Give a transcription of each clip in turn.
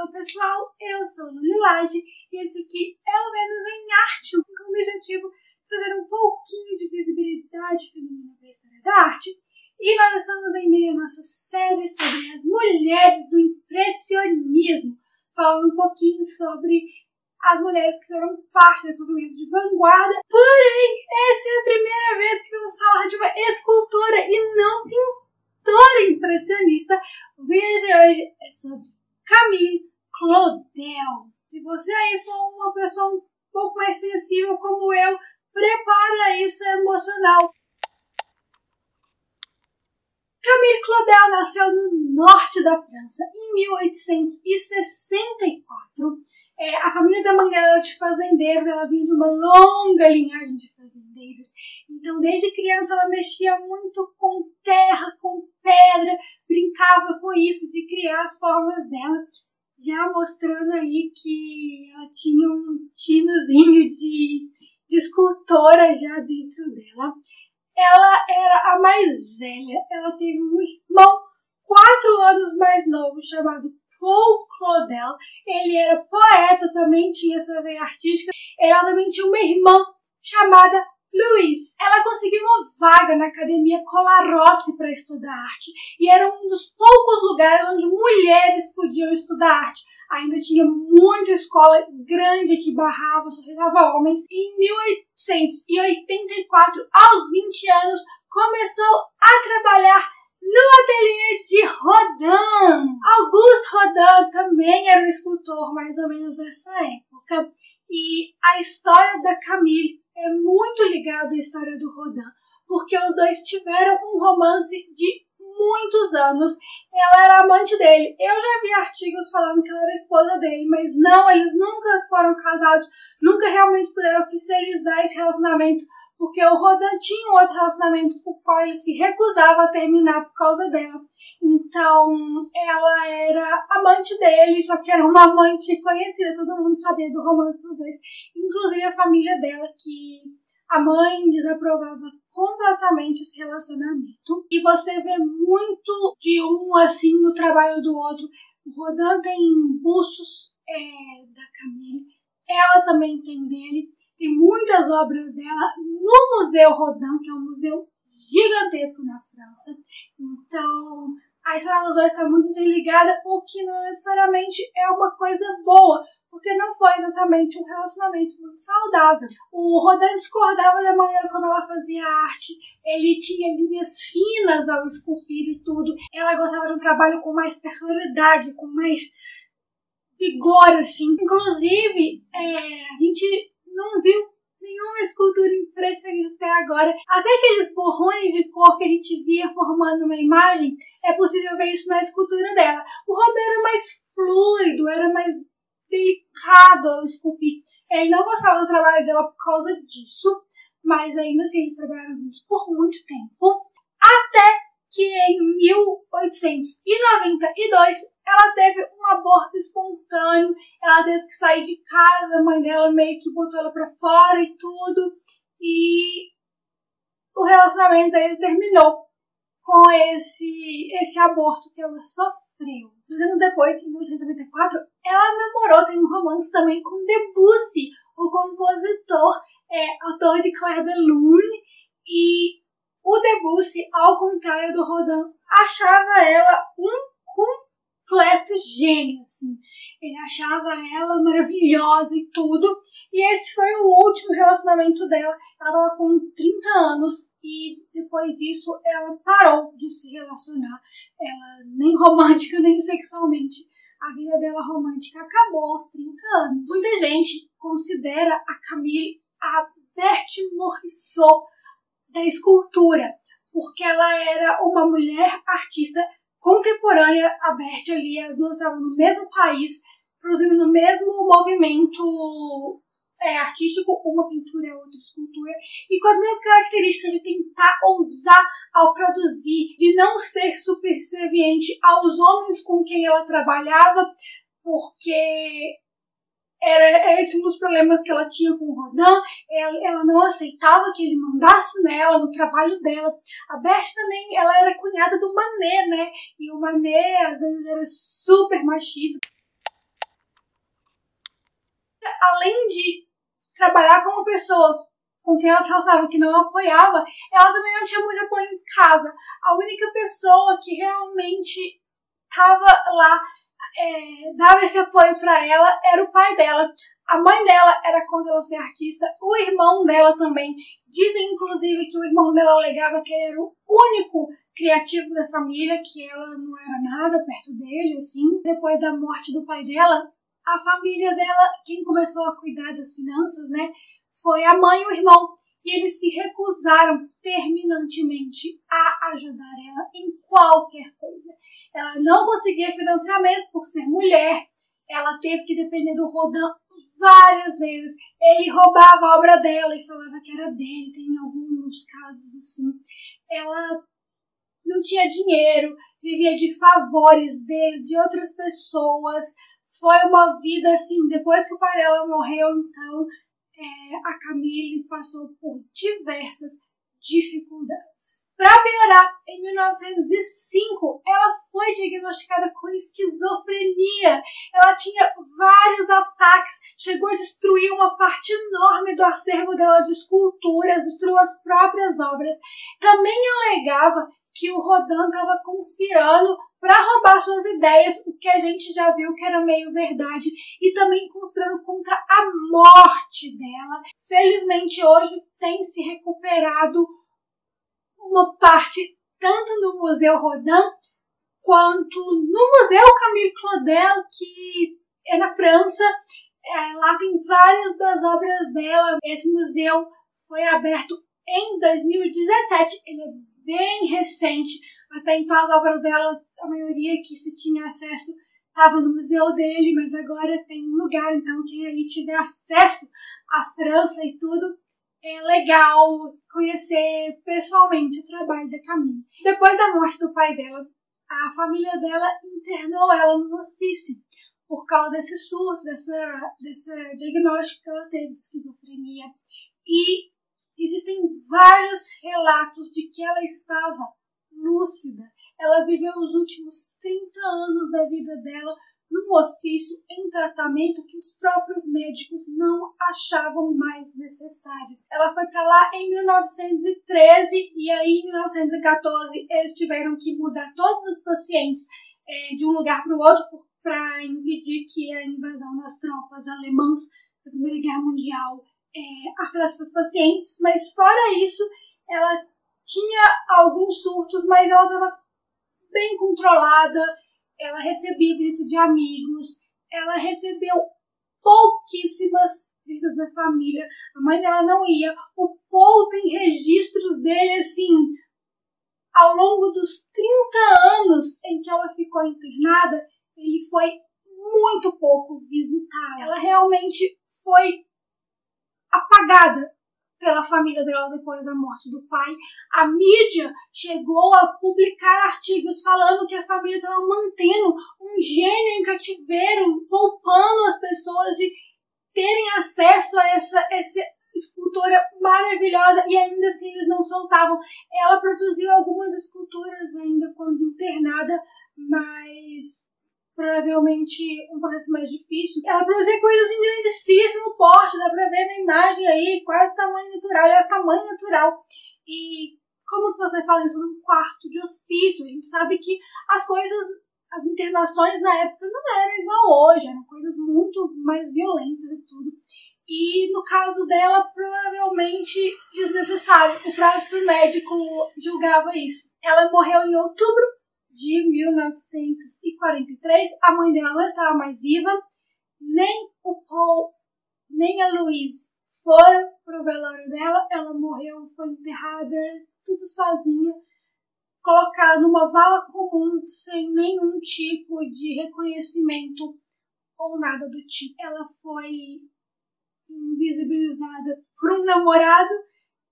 Olá pessoal, eu sou a Lilage e esse aqui é o Menos em Arte, com o objetivo trazer um pouquinho de visibilidade feminina para a história da arte. E nós estamos em meio à nossa série sobre as mulheres do impressionismo, falando um pouquinho sobre as mulheres que fizeram parte desse movimento de vanguarda. Porém, essa é a primeira vez que vamos falar de uma escultora e não pintora impressionista. O vídeo de hoje é sobre Camille Claudel. Se você aí for uma pessoa um pouco mais sensível como eu, prepara isso emocional. Camille Claudel nasceu no norte da França em 1864. É, a família da mãe dela era de fazendeiros, ela vinha de uma longa linhagem de fazendeiros. Então, desde criança, ela mexia muito com terra, com pedra, brincava com isso, de criar as formas dela, já mostrando aí que ela tinha um tinozinho de, de escultora já dentro dela. Ela era a mais velha, ela teve um irmão quatro anos mais novo chamado Paul Claudel. Ele era poeta, também tinha essa veia artística. Ela também tinha uma irmã chamada Louise. Ela conseguiu uma vaga na Academia Colarossi para estudar arte e era um dos poucos lugares onde mulheres podiam estudar arte. Ainda tinha muita escola grande que barrava, só ficava homens. E em 1884, aos 20 anos, começou a trabalhar no ateliê de Rodin. Auguste Rodin também era um escultor mais ou menos dessa época. E a história da Camille é muito ligada à história do Rodin, porque os dois tiveram um romance de muitos anos. Ela era amante dele. Eu já vi artigos falando que ela era esposa dele, mas não, eles nunca foram casados, nunca realmente puderam oficializar esse relacionamento porque o Rodan tinha um outro relacionamento com o qual ele se recusava a terminar por causa dela. Então, ela era amante dele, só que era uma amante conhecida, todo mundo sabia do romance dos dois, inclusive a família dela, que a mãe desaprovava completamente esse relacionamento. E você vê muito de um assim no trabalho do outro. O Rodan tem bustos é, da Camille, ela também tem dele. Tem muitas obras dela no Museu Rodin, que é um museu gigantesco na França. Então, a história dos dois está muito interligada, o que não necessariamente é uma coisa boa, porque não foi exatamente um relacionamento muito saudável. O Rodin discordava da maneira como ela fazia arte, ele tinha linhas finas ao esculpir e tudo. Ela gostava de um trabalho com mais personalidade, com mais vigor, assim. Inclusive, é, a gente não viu nenhuma escultura impressionista até agora. Até aqueles borrões de cor que a gente via formando uma imagem, é possível ver isso na escultura dela. O Rodin era mais fluido, era mais delicado ao esculpir. Ele não gostava do trabalho dela por causa disso, mas ainda assim eles trabalharam juntos por muito tempo. Até que em 1892 ela teve um aborto espontâneo, ela teve que sair de casa, a mãe dela meio que botou ela pra fora e tudo, e o relacionamento deles terminou com esse, esse aborto que ela sofreu. Dois anos depois, em 1994, ela namorou, tem um romance também com Debussy, o compositor, é, autor de Claire de Lune, e o Debussy, ao contrário do Rodin, achava ela um completo gênio, assim. Ele achava ela maravilhosa e tudo. E esse foi o último relacionamento dela. Ela estava com 30 anos e depois disso ela parou de se relacionar. Ela nem romântica nem sexualmente. A vida dela romântica acabou aos 30 anos. Muita gente considera a Camille a Berthe Morisot da escultura, porque ela era uma mulher artista contemporânea a Berthe ali, as duas estavam no mesmo país, produzindo no mesmo movimento é, artístico, uma pintura e outra escultura, e com as mesmas características de tentar ousar ao produzir, de não ser subserviente aos homens com quem ela trabalhava, porque era esse um dos problemas que ela tinha com o Rodin. Ela, ela não aceitava que ele mandasse nela no trabalho dela. A Beth também, ela era cunhada do Manet, né? E o Manet às vezes era super machista. além de trabalhar com uma pessoa com quem ela se relacionava que não apoiava, ela também não tinha muito apoio em casa. A única pessoa que realmente estava lá, é, dava esse apoio para ela, era o pai dela. A mãe dela era contra ela ser artista, o irmão dela também. Dizem, inclusive, que o irmão dela alegava que ele era o único criativo da família, que ela não era nada perto dele, assim. Depois da morte do pai dela, a família dela, quem começou a cuidar das finanças, né, foi a mãe e o irmão. E eles se recusaram terminantemente a ajudar ela em qualquer coisa. Ela não conseguia financiamento por ser mulher. Ela teve que depender do Rodan várias vezes. Ele roubava a obra dela e falava que era dele. Tem alguns casos assim. Ela não tinha dinheiro, vivia de favores dele, de outras pessoas. Foi uma vida assim, depois que o pai dela morreu, então é, a Camille passou por diversas dificuldades. Para piorar, em 1905 ela foi diagnosticada com esquizofrenia. Ela tinha vários ataques, chegou a destruir uma parte enorme do acervo dela de esculturas, destruiu as próprias obras. Também alegava que o Rodin estava conspirando para roubar suas ideias, o que a gente já viu que era meio verdade, e também conspirando contra a morte dela. Felizmente hoje tem se recuperado uma parte tanto no Museu Rodin quanto no Museu Camille Claudel, que é na França. É, lá tem várias das obras dela. Esse museu foi aberto em 2017. Ele é bem recente. Até então as obras dela, a maioria que se tinha acesso estava no museu dele, mas agora tem um lugar, então quem aí tiver acesso à França e tudo, é legal conhecer pessoalmente o trabalho da Camille. Depois da morte do pai dela, a família dela internou ela no hospício por causa desse surto, dessa, desse diagnóstico que ela teve de esquizofrenia. E Existem vários relatos de que ela estava lúcida. Ela viveu os últimos 30 anos da vida dela num hospício em tratamento que os próprios médicos não achavam mais necessários. Ela foi para lá em 1913 e aí em 1914 eles tiveram que mudar todos os pacientes é, de um lugar para o outro para impedir que a invasão das tropas alemãs da Primeira Guerra Mundial é, afetar seus pacientes, mas fora isso, ela tinha alguns surtos, mas ela estava bem controlada, ela recebia visita de amigos, ela recebeu pouquíssimas visitas da família, a mãe dela não ia, o Paul tem registros dele assim, ao longo dos 30 anos em que ela ficou internada, ele foi muito pouco visitar. Ela realmente foi pela família dela depois da morte do pai. A mídia chegou a publicar artigos falando que a família estava mantendo um gênio em cativeiro, poupando as pessoas de terem acesso a essa, essa escultora maravilhosa e ainda assim eles não soltavam. Ela produziu algumas esculturas ainda quando internada, mas provavelmente um processo mais difícil. Ela produzia coisas em grandíssimo porte, dá pra ver na imagem aí, quase tamanho natural, aliás, tamanho natural. E como que você fala isso num quarto de hospício? A gente sabe que as coisas, as internações na época não eram igual hoje, eram coisas muito mais violentas e tudo. E no caso dela, provavelmente desnecessário. O próprio médico julgava isso. Ela morreu em outubro de 1943, a mãe dela não estava mais viva, nem o Paul, nem a Louise foram pro velório dela, ela morreu, foi enterrada tudo sozinha, colocada numa vala comum, sem nenhum tipo de reconhecimento ou nada do tipo. Ela foi invisibilizada por um namorado,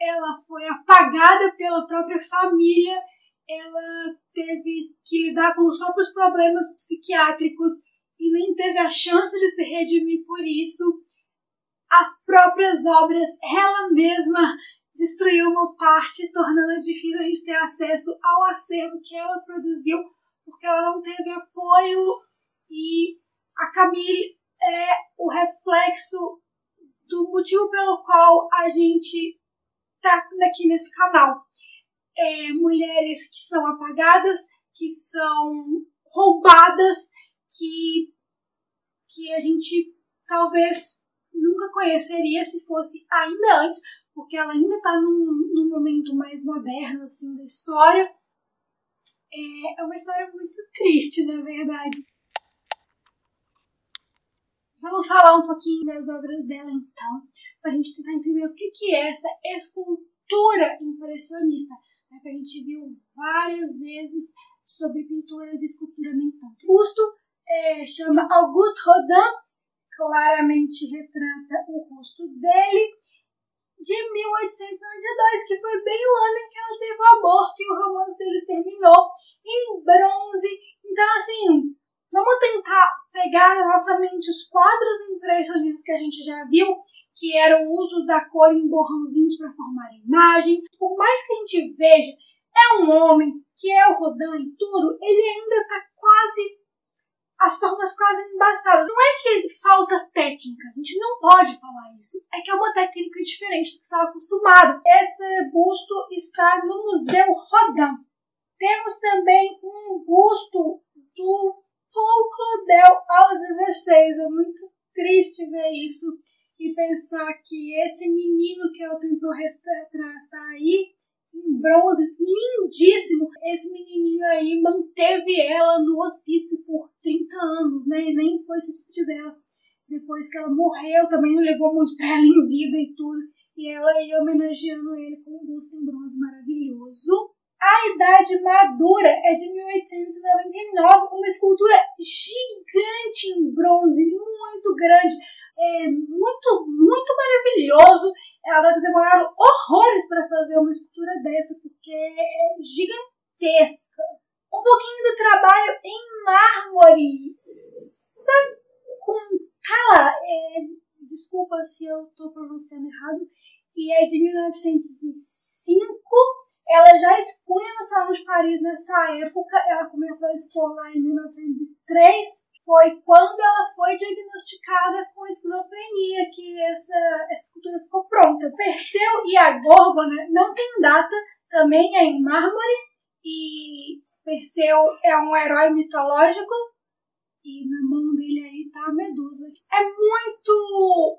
ela foi apagada pela própria família ela teve que lidar com os próprios problemas psiquiátricos e nem teve a chance de se redimir por isso. As próprias obras, ela mesma destruiu uma parte, tornando difícil a gente ter acesso ao acervo que ela produziu, porque ela não teve apoio e a Camille é o reflexo do motivo pelo qual a gente tá aqui nesse canal. É, mulheres que são apagadas, que são roubadas, que, que a gente talvez nunca conheceria se fosse ainda antes, porque ela ainda está num, num momento mais moderno assim da história. É, é uma história muito triste, na verdade. Vamos falar um pouquinho das obras dela então, para a gente tentar entender o que, que é essa escultura impressionista, né, que a gente viu várias vezes sobre pinturas e escultura nem tanto. Busto é, chama Auguste Rodin, claramente retrata o rosto dele, de 1892, que foi bem o ano em que ela teve o aborto e o romance deles terminou em bronze. Então, assim, vamos tentar pegar na nossa mente os quadros impressionistas que a gente já viu, que era o uso da cor em borrãozinhos para formar a imagem. Por mais que a gente veja, é um homem que é o Rodin e tudo, ele ainda está quase as formas quase embaçadas. Não é que falta técnica, a gente não pode falar isso. É que é uma técnica diferente do que estava acostumado. Esse busto está no Museu Rodin. Temos também um busto do Paul Claudel aos 16. É muito triste ver isso e pensar que esse menino que ela tentou retratar aí em bronze, lindíssimo. Esse menininho aí manteve ela no hospício por 30 anos, né? E nem foi se despedir dela. Depois que ela morreu, também não ligou muito pra ela em vida e tudo. E ela ia homenageando ele com um busto em bronze maravilhoso. A Idade Madura é de 1899, uma escultura gigante em bronze, muito grande é muito, muito maravilhoso. Ela deve ter demorado horrores para fazer uma escultura dessa, porque é gigantesca. Um pouquinho do trabalho em mármore. Sakuntala, é, desculpa se eu estou pronunciando errado, e é de 1905. Ela já expunha no Salão de Paris nessa época, ela começou a expor lá em 1903 foi quando ela foi diagnosticada com esquizofrenia que essa, escultura ficou pronta. Perseu e a Górgona não tem data, também é em mármore, e Perseu é um herói mitológico, e na mão dele aí tá a Medusa. É muito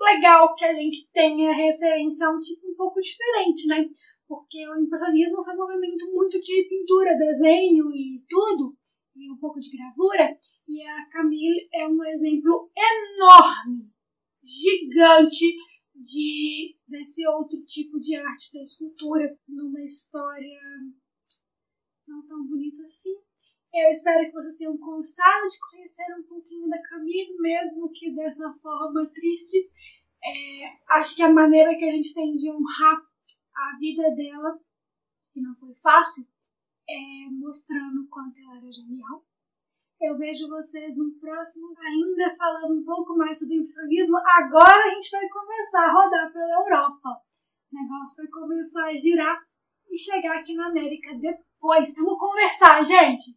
legal que a gente tenha referência a um tipo um pouco diferente, né? Porque o impressionismo foi um movimento muito de pintura, desenho e tudo, e um pouco de gravura. E a Camille é um exemplo enorme, gigante de desse outro tipo de arte da escultura numa história não tão bonita assim. Eu espero que vocês tenham gostado de conhecer um pouquinho da Camille, mesmo que dessa forma triste. É, acho que a maneira que a gente tem de honrar a vida dela, que não foi fácil, é mostrando o quanto ela era genial. Eu vejo vocês no próximo, ainda falando um pouco mais sobre improviso. Agora a gente vai começar a rodar pela Europa. O negócio vai começar a girar e chegar aqui na América depois. Vamos conversar, gente!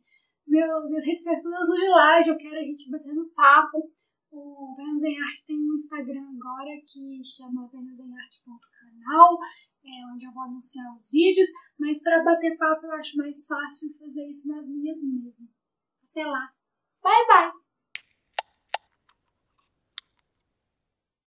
Meu, minhas redes sociais todas no Lilage, eu quero a gente batendo papo. O Vênus em Arte tem um Instagram agora que chama venusemarte.canal, é onde eu vou anunciar os vídeos, mas para bater papo eu acho mais fácil fazer isso nas minhas mesmo. Até lá! 拜拜。